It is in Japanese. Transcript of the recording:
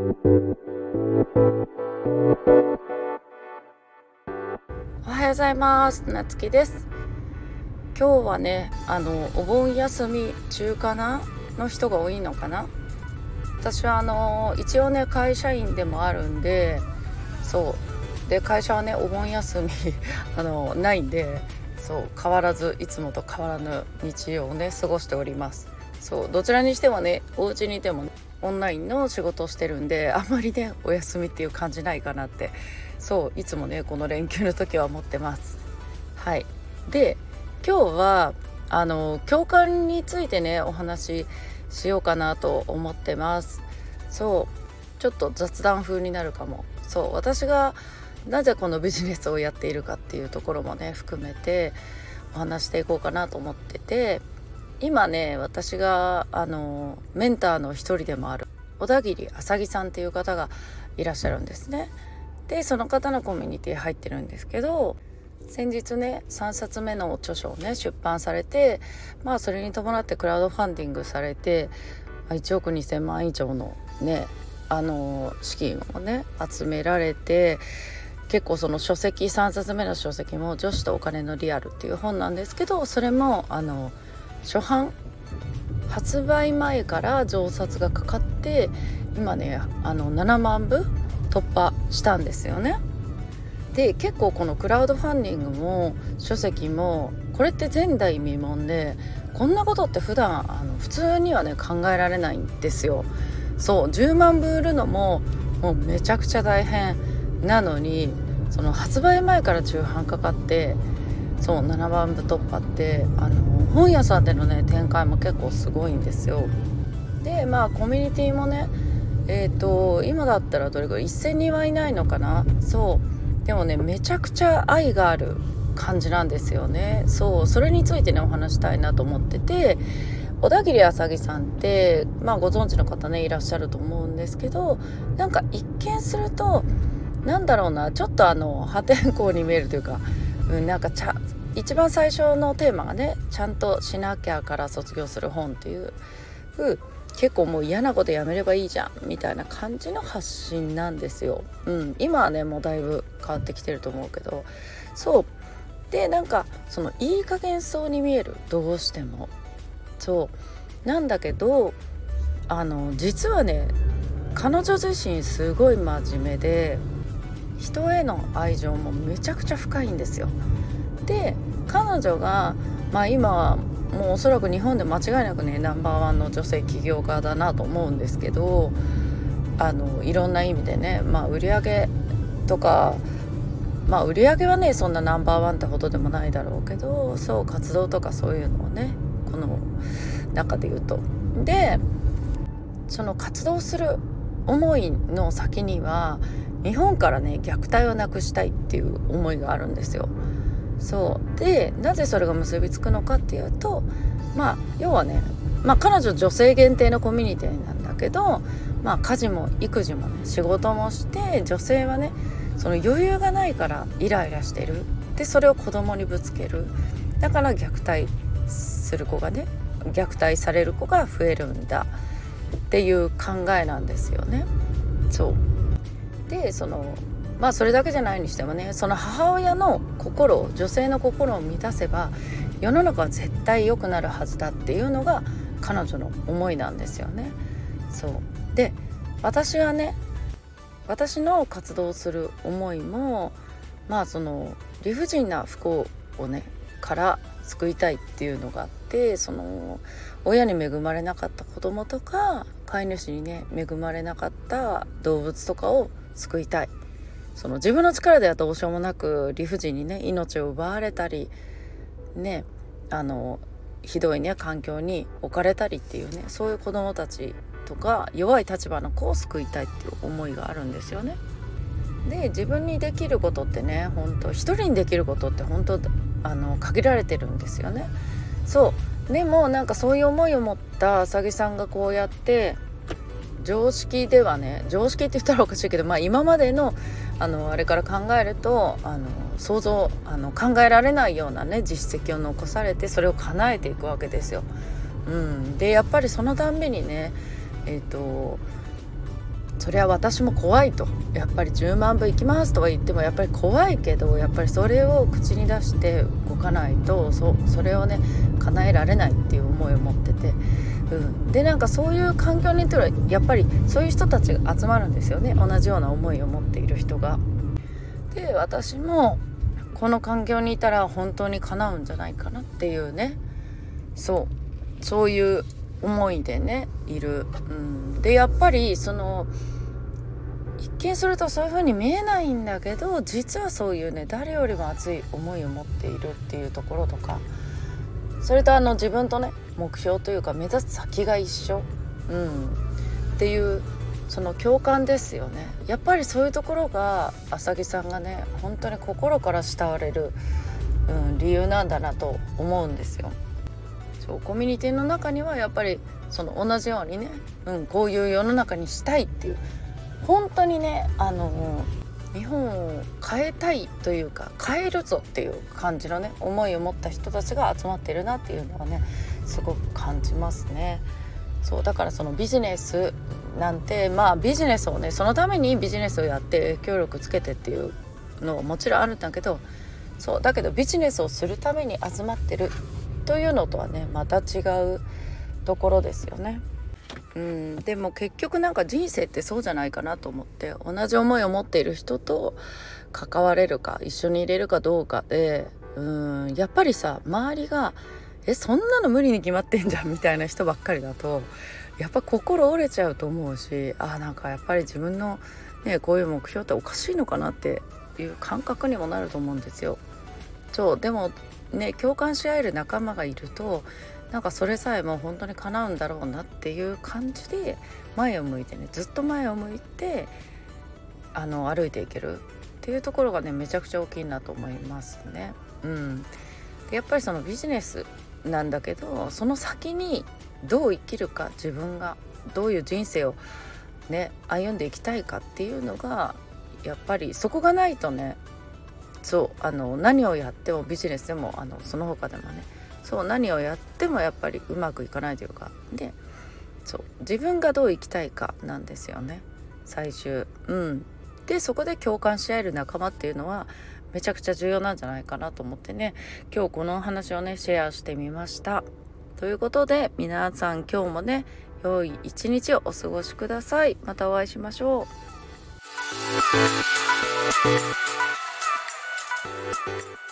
おはようございます。なつきです。今日はねあのお盆休み中かなの人が多いのかな。私はあの一応ね会社員でもあるんでそう。で会社はねお盆休み あのないんでそう変わらずいつもと変わらぬ日曜をね過ごしております。そうどちらにしてもねお家にいても、ね、オンラインの仕事をしてるんであんまりねお休みっていう感じないかなって。そういつもねこの連休の時は思ってます。はい。で今日はあの共感についてねお話ししようかなと思ってます。そうちょっと雑談風になるかも。そう私がなぜこのビジネスをやっているかっていうところもね含めてお話していこうかなと思ってて今ね私があのメンターの一人でもある小田切あさぎさんっていう方がいらっしゃるんですね。でその方のコミュニティ入ってるんですけど先日ね3冊目の著書をね出版されてまあそれに伴ってクラウドファンディングされて1億2,000万以上のねあの資金をね集められて結構その書籍3冊目の書籍も「女子とお金のリアル」っていう本なんですけどそれもあの初版？発売前から増刷がかかって今ねあの7万部突破したんですよね。で結構このクラウドファンディングも書籍もこれって前代未聞でこんなことって普段あの普通にはね考えられないんですよ。そう10万部売るのももうめちゃくちゃ大変なのにその発売前から中半かかってそう7番部突破ってあの本屋さんでのね展開も結構すごいんですよ。でまあコミュニティもねえっ、ー、と今だったらどれぐらい1000人はいないのかな？そう。でもねめちゃくちゃ愛がある感じなんですよね。そう。それについてねお話したいなと思ってて小田切あさぎさんってまあご存知の方ねいらっしゃると思うんですけどなんか一見するとなんだろうなちょっとあの破天荒に見えるというかうん、なんかちゃ一番最初のテーマがね「ちゃんとしなきゃから卒業する本」っていう結構もう嫌なことやめればいいじゃんみたいな感じの発信なんですよ。うん、今はねもうだいぶ変わってきてると思うけどそうでなんかそのいい加減そうに見えるどうしてもそうなんだけどあの実はね彼女自身すごい真面目で人への愛情もめちゃくちゃ深いんですよ。で彼女が、まあ、今はもうおそらく日本で間違いなくねナンバーワンの女性起業家だなと思うんですけどあのいろんな意味でね、まあ、売り上げとかまあ売り上げはねそんなナンバーワンってほどでもないだろうけどそう活動とかそういうのをねこの中で言うと。でその活動する思いの先には日本からね虐待をなくしたいっていう思いがあるんですよ。そう。でなぜそれが結びつくのかっていうとまあ要はね、まあ、彼女女性限定のコミュニティなんだけど、まあ、家事も育児もね仕事もして女性はねその余裕がないからイライラしてる。でそれを子供にぶつける。だから虐待する子がね虐待される子が増えるんだ。っていう考えなんですよね。そう。でそのまあそれだけじゃないにしてもねその母親の心を女性の心を満たせば世の中は絶対良くなるはずだっていうのが彼女の思いなんですよね。そうで私はね私の活動する思いもまあその理不尽な不幸をねから救いたいっていうのがあってその親に恵まれなかった子供とか飼い主にね恵まれなかった動物とかを救いたいその自分の力ではどうしようもなく理不尽にね命を奪われたりねあのひどいね環境に置かれたりっていうねそういう子どもたちとか弱い立場の子を救いたいっていう思いがあるんですよね。で自分にできることってね本当一人にできることって本当あの限られてるんですよね。そうでもなんかそういう思いを持ったあさぎさんがこうやって常識ではね常識って言ったらおかしいけど、まあ、今までのあのあれから考えるとあの想像あの考えられないようなね実績を残されてそれを叶えていくわけですよ。うん、でやっぱりそのたんびにねえっ、ー、とそれは私も怖いとやっぱり10万部行きますとは言ってもやっぱり怖いけどやっぱりそれを口に出して動かないとそそれをね叶えられないっていう思いを持ってて、うん、でなんかそういう環境にいたらやっぱりそういう人たちが集まるんですよね。同じような思いを持っている人が。で私もこの環境にいたら本当に叶うんじゃないかなっていうね。そう。そういう思いでねいる。うん、でやっぱりその一見するとそういう風に見えないんだけど実はそういうね誰よりも熱い思いを持っているっていうところとかそれとあの自分とね目標というか目指す先が一緒、うん、っていうその共感ですよねやっぱりそういうところが浅木さんがね本当に心から慕われる、うん、理由なんだなと思うんですよ。そうコミュニティの中にはやっぱりその同じようにね、うん、こういう世の中にしたいっていう本当にねあの日本を変えたいというか変えるぞっていう感じのね思いを持った人たちが集まってるなっていうのはねすごく感じますね。そうだからそのビジネスなんてまあビジネスをねそのためにビジネスをやって影響力つけてっていうのはもちろんあるんだけどそうだけどビジネスをするために集まってるというのとはねまた違うところですよね。うん、でも結局なんか人生ってそうじゃないかなと思って同じ思いを持っている人と関われるか一緒にいれるかどうかでうんやっぱりさ周りが「えそんなの無理に決まってんじゃん」みたいな人ばっかりだとやっぱ心折れちゃうと思うしあなんかやっぱり自分の、ね、こういう目標っておかしいのかなっていう感覚にもなると思うんですよ。そうでもね共感し合える仲間がいるとなんかそれさえも本当に叶うんだろうなっていう感じで前を向いてねずっと前を向いてあの歩いていけるっていうところがねめちゃくちゃ大きいなと思いますね。うん、でやっぱりそのビジネスなんだけどその先にどう生きるか自分がどういう人生をね歩んでいきたいかっていうのがやっぱりそこがないとねそうあの何をやってもビジネスでもあのその他でもねそう何をやってもやっぱりうまくいかないというかでそう自分がどう生きたいかなんですよね。最終。うん。でそこで共感し合える仲間っていうのはめちゃくちゃ重要なんじゃないかなと思ってね今日このお話をねシェアしてみました。ということで皆さん今日もね良い一日をお過ごしください。またお会いしましょう。Thank you.